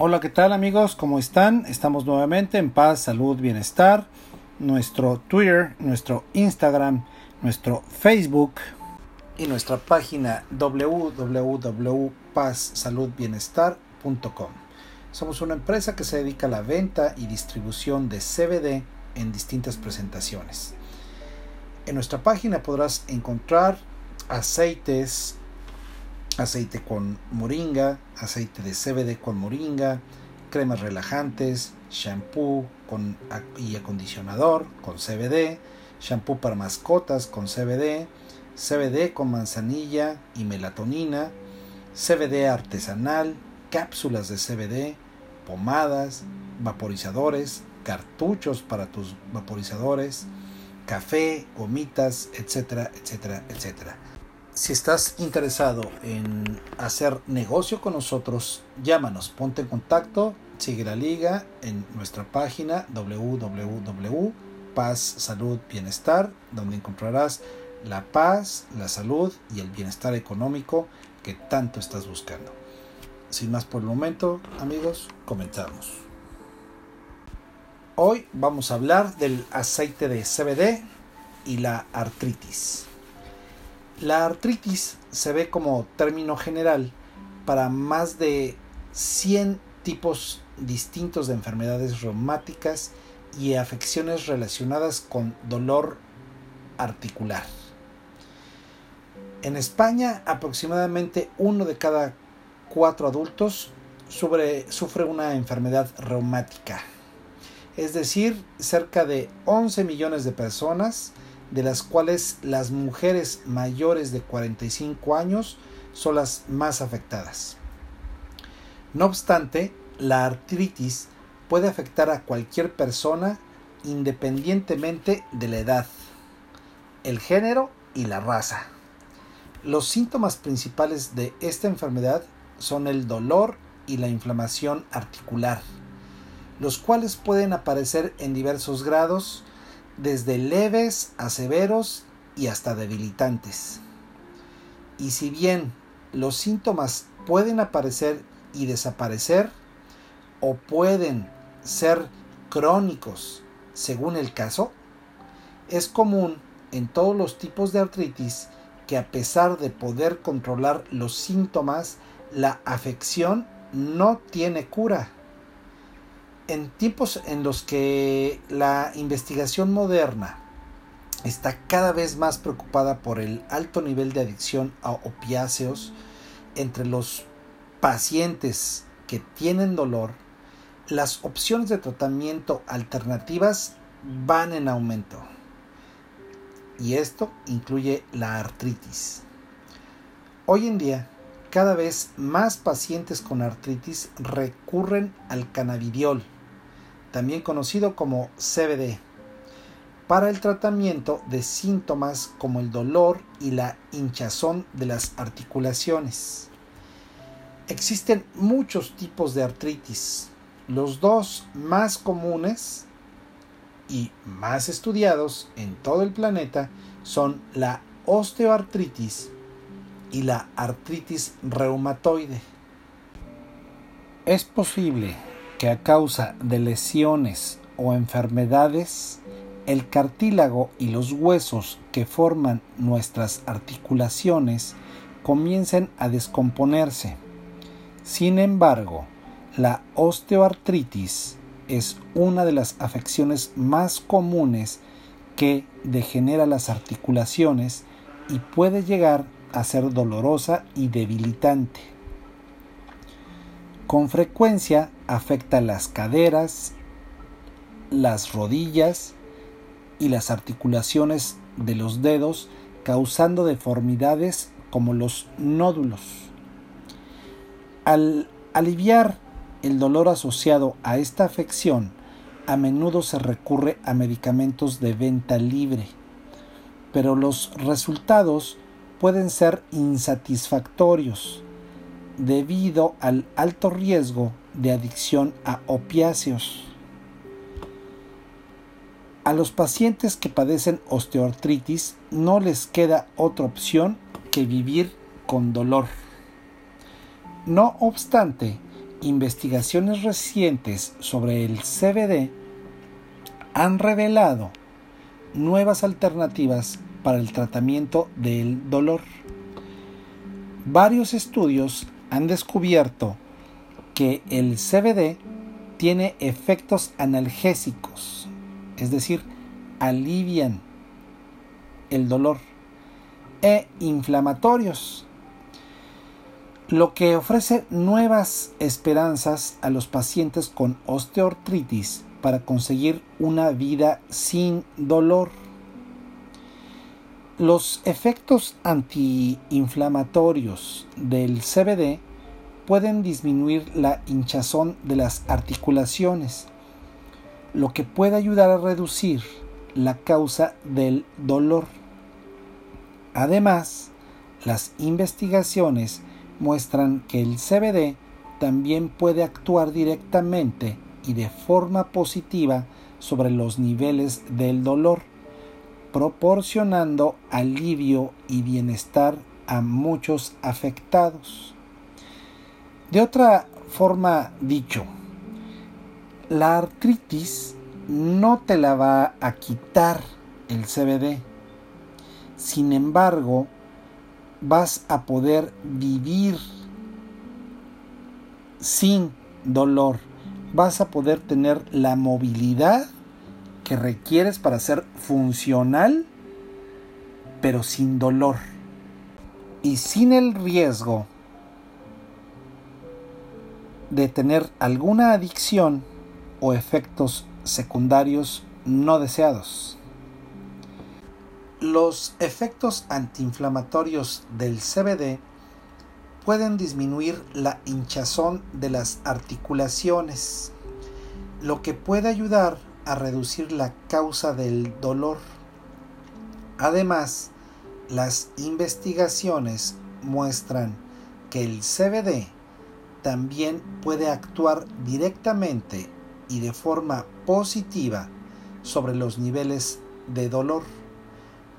Hola, ¿qué tal amigos? ¿Cómo están? Estamos nuevamente en paz, salud, bienestar. Nuestro Twitter, nuestro Instagram, nuestro Facebook y nuestra página www.pazsaludbienestar.com. Somos una empresa que se dedica a la venta y distribución de CBD en distintas presentaciones. En nuestra página podrás encontrar aceites, aceite con moringa, aceite de CBD con moringa, cremas relajantes, shampoo con, y acondicionador con CBD, shampoo para mascotas con CBD, CBD con manzanilla y melatonina, CBD artesanal, cápsulas de CBD, pomadas, vaporizadores, cartuchos para tus vaporizadores, café, gomitas, etcétera, etcétera, etcétera. Si estás interesado en hacer negocio con nosotros, llámanos, ponte en contacto, sigue la liga en nuestra página www.paz Salud Bienestar, donde encontrarás la paz, la salud y el bienestar económico que tanto estás buscando. Sin más por el momento, amigos, comenzamos. Hoy vamos a hablar del aceite de CBD y la artritis. La artritis se ve como término general para más de 100 tipos distintos de enfermedades reumáticas y afecciones relacionadas con dolor articular. En España, aproximadamente uno de cada cuatro adultos sufre, una enfermedad reumática. Es decir, cerca de 11 millones de personas de las cuales las mujeres mayores de 45 años son las más afectadas. No obstante, la artritis puede afectar a cualquier persona independientemente de la edad, el género y la raza. Los síntomas principales de esta enfermedad son el dolor y la inflamación articular, los cuales pueden aparecer en diversos grados desde leves a severos y hasta debilitantes. Y si bien los síntomas pueden aparecer y desaparecer, o pueden ser crónicos según el caso, es común en todos los tipos de artritis que a pesar de poder controlar los síntomas, la afección no tiene cura en tiempos en los que la investigación moderna está cada vez más preocupada por el alto nivel de adicción a opiáceos entre los pacientes que tienen dolor, las opciones de tratamiento alternativas van en aumento. Y esto incluye la artritis. Hoy en día, cada vez más pacientes con artritis recurren al cannabidiol también conocido como CBD, para el tratamiento de síntomas como el dolor y la hinchazón de las articulaciones. Existen muchos tipos de artritis. Los dos más comunes y más estudiados en todo el planeta son la osteoartritis y la artritis reumatoide. Es posible que a causa de lesiones o enfermedades, el cartílago y los huesos que forman nuestras articulaciones comiencen a descomponerse. Sin embargo, la osteoartritis es una de las afecciones más comunes que degenera las articulaciones y puede llegar a ser dolorosa y debilitante. Con frecuencia afecta las caderas, las rodillas y las articulaciones de los dedos, causando deformidades como los nódulos. Al aliviar el dolor asociado a esta afección, a menudo se recurre a medicamentos de venta libre, pero los resultados pueden ser insatisfactorios debido al alto riesgo de adicción a opiáceos. A los pacientes que padecen osteoartritis no les queda otra opción que vivir con dolor. No obstante, investigaciones recientes sobre el CBD han revelado nuevas alternativas para el tratamiento del dolor. Varios estudios han descubierto que el CBD tiene efectos analgésicos, es decir, alivian el dolor, e inflamatorios, lo que ofrece nuevas esperanzas a los pacientes con osteoartritis para conseguir una vida sin dolor. Los efectos antiinflamatorios del CBD pueden disminuir la hinchazón de las articulaciones, lo que puede ayudar a reducir la causa del dolor. Además, las investigaciones muestran que el CBD también puede actuar directamente y de forma positiva sobre los niveles del dolor, proporcionando alivio y bienestar a muchos afectados. De otra forma dicho, la artritis no te la va a quitar el CBD. Sin embargo, vas a poder vivir sin dolor. Vas a poder tener la movilidad que requieres para ser funcional, pero sin dolor. Y sin el riesgo de tener alguna adicción o efectos secundarios no deseados. Los efectos antiinflamatorios del CBD pueden disminuir la hinchazón de las articulaciones, lo que puede ayudar a reducir la causa del dolor. Además, las investigaciones muestran que el CBD también puede actuar directamente y de forma positiva sobre los niveles de dolor,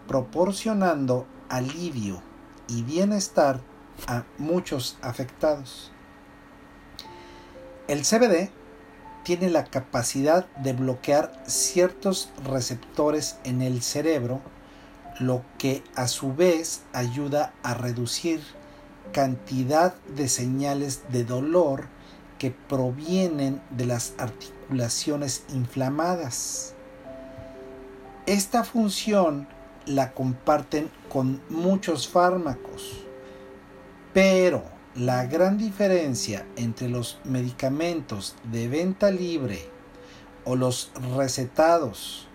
proporcionando alivio y bienestar a muchos afectados. El CBD tiene la capacidad de bloquear ciertos receptores en el cerebro, lo que a su vez ayuda a reducir cantidad de señales de dolor que provienen de las articulaciones inflamadas. Esta función la comparten con muchos fármacos, pero la gran diferencia entre los medicamentos de venta libre o los recetados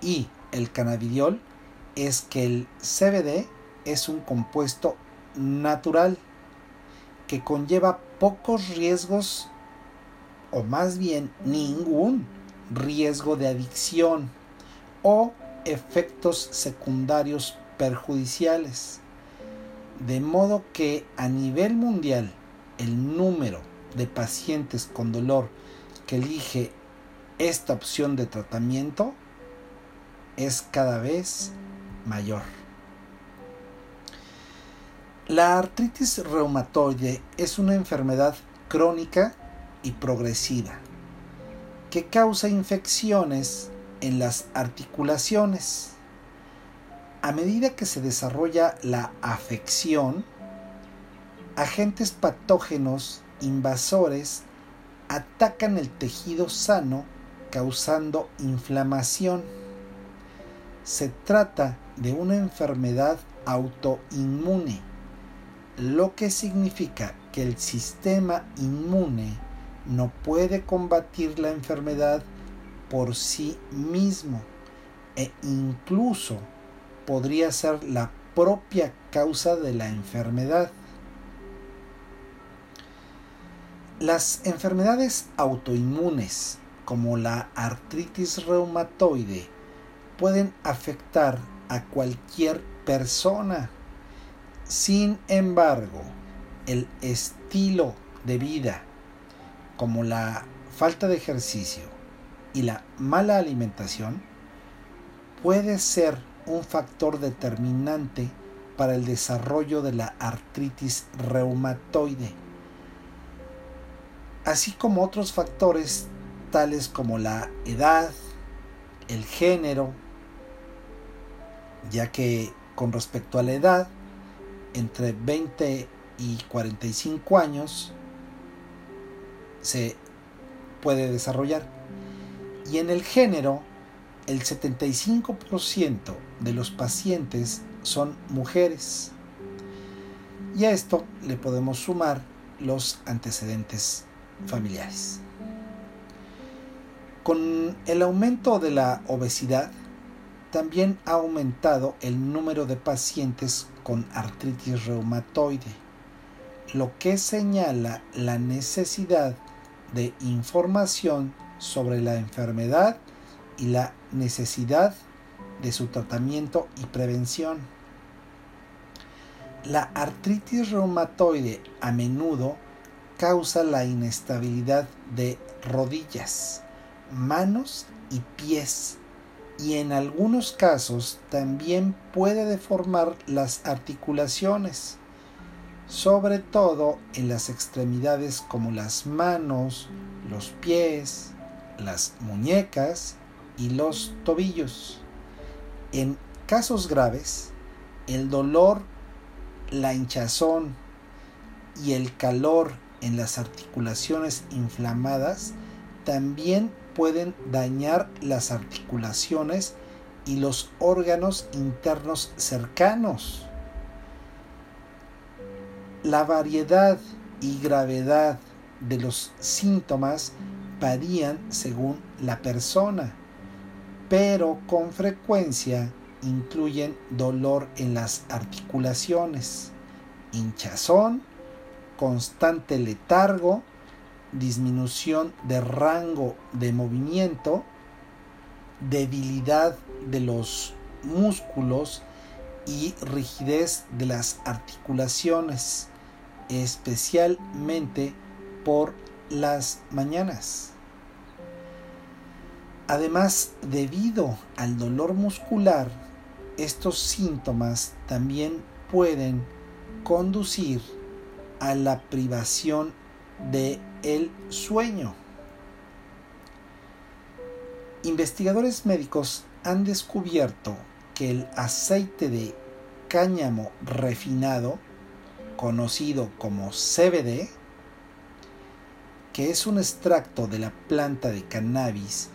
y el cannabidiol es que el CBD es un compuesto natural que conlleva pocos riesgos o más bien ningún riesgo de adicción o efectos secundarios perjudiciales. De modo que a nivel mundial el número de pacientes con dolor que elige esta opción de tratamiento es cada vez mayor. La artritis reumatoide es una enfermedad crónica y progresiva que causa infecciones en las articulaciones. A medida que se desarrolla la afección, agentes patógenos invasores atacan el tejido sano causando inflamación. Se trata de una enfermedad autoinmune lo que significa que el sistema inmune no puede combatir la enfermedad por sí mismo e incluso podría ser la propia causa de la enfermedad. Las enfermedades autoinmunes como la artritis reumatoide pueden afectar a cualquier persona sin embargo, el estilo de vida, como la falta de ejercicio y la mala alimentación, puede ser un factor determinante para el desarrollo de la artritis reumatoide. así como otros factores tales como la edad, el género, ya que con respecto a la edad, entre 20 y 45 años se puede desarrollar. Y en el género, el 75% de los pacientes son mujeres. Y a esto le podemos sumar los antecedentes familiares. Con el aumento de la obesidad, también ha aumentado el número de pacientes con artritis reumatoide, lo que señala la necesidad de información sobre la enfermedad y la necesidad de su tratamiento y prevención. La artritis reumatoide a menudo causa la inestabilidad de rodillas, manos y pies y en algunos casos también puede deformar las articulaciones, sobre todo en las extremidades como las manos, los pies, las muñecas y los tobillos. En casos graves, el dolor, la hinchazón y el calor en las articulaciones inflamadas también pueden dañar las articulaciones y los órganos internos cercanos. La variedad y gravedad de los síntomas varían según la persona, pero con frecuencia incluyen dolor en las articulaciones, hinchazón, constante letargo, disminución de rango de movimiento, debilidad de los músculos y rigidez de las articulaciones, especialmente por las mañanas. Además, debido al dolor muscular, estos síntomas también pueden conducir a la privación de el sueño. Investigadores médicos han descubierto que el aceite de cáñamo refinado, conocido como CBD, que es un extracto de la planta de cannabis,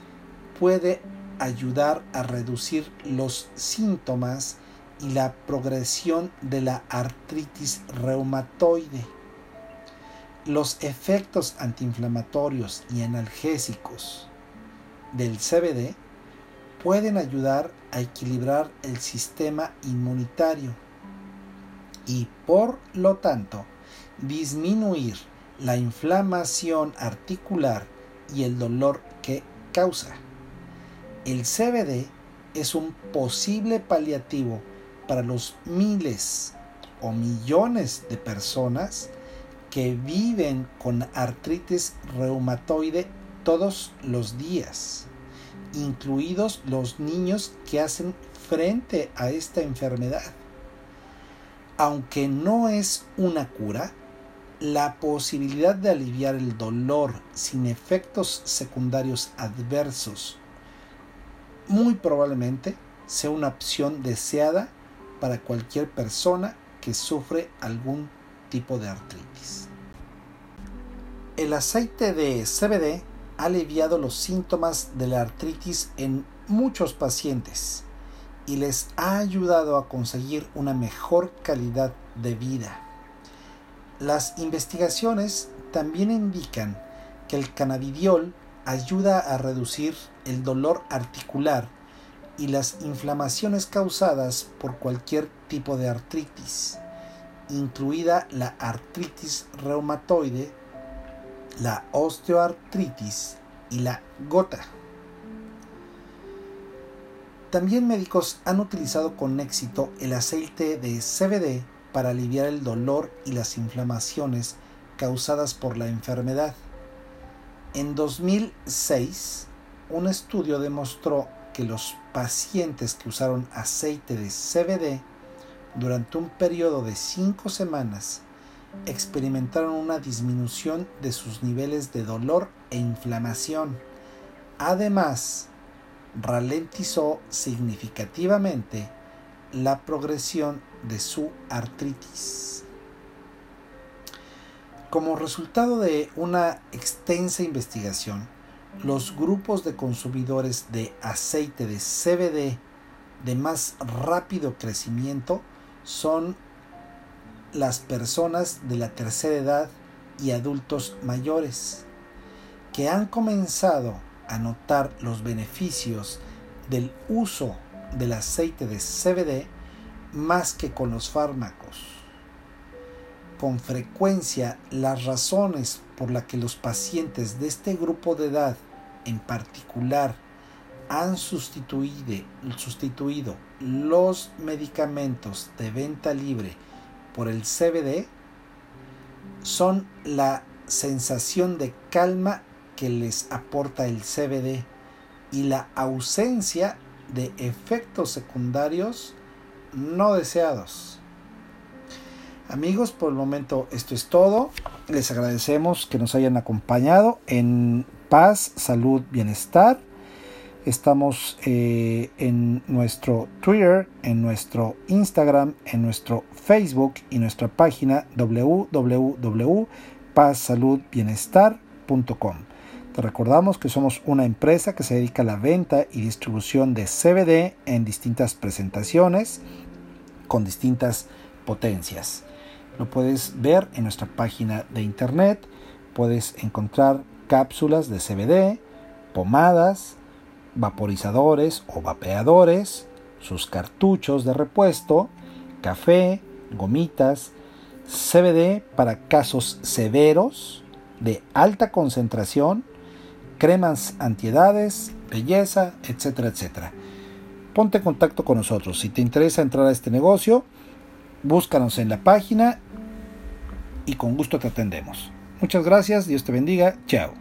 puede ayudar a reducir los síntomas y la progresión de la artritis reumatoide. Los efectos antiinflamatorios y analgésicos del CBD pueden ayudar a equilibrar el sistema inmunitario y por lo tanto disminuir la inflamación articular y el dolor que causa. El CBD es un posible paliativo para los miles o millones de personas que viven con artritis reumatoide todos los días, incluidos los niños que hacen frente a esta enfermedad. Aunque no es una cura, la posibilidad de aliviar el dolor sin efectos secundarios adversos muy probablemente sea una opción deseada para cualquier persona que sufre algún tipo de artritis. El aceite de CBD ha aliviado los síntomas de la artritis en muchos pacientes y les ha ayudado a conseguir una mejor calidad de vida. Las investigaciones también indican que el cannabidiol ayuda a reducir el dolor articular y las inflamaciones causadas por cualquier tipo de artritis incluida la artritis reumatoide, la osteoartritis y la gota. También médicos han utilizado con éxito el aceite de CBD para aliviar el dolor y las inflamaciones causadas por la enfermedad. En 2006, un estudio demostró que los pacientes que usaron aceite de CBD durante un periodo de cinco semanas experimentaron una disminución de sus niveles de dolor e inflamación. Además, ralentizó significativamente la progresión de su artritis. Como resultado de una extensa investigación, los grupos de consumidores de aceite de CBD de más rápido crecimiento son las personas de la tercera edad y adultos mayores que han comenzado a notar los beneficios del uso del aceite de CBD más que con los fármacos. Con frecuencia las razones por las que los pacientes de este grupo de edad en particular han sustituido, los medicamentos de venta libre por el CBD son la sensación de calma que les aporta el CBD y la ausencia de efectos secundarios no deseados. Amigos, por el momento esto es todo. Les agradecemos que nos hayan acompañado en paz, salud, bienestar. Estamos eh, en nuestro Twitter, en nuestro Instagram, en nuestro Facebook y nuestra página www.pazsaludbienestar.com. Te recordamos que somos una empresa que se dedica a la venta y distribución de CBD en distintas presentaciones con distintas potencias. Lo puedes ver en nuestra página de internet. Puedes encontrar cápsulas de CBD, pomadas, vaporizadores o vapeadores, sus cartuchos de repuesto, café, gomitas, CBD para casos severos de alta concentración, cremas antiedades, belleza, etcétera, etcétera. Ponte en contacto con nosotros. Si te interesa entrar a este negocio, búscanos en la página y con gusto te atendemos. Muchas gracias, Dios te bendiga, chao.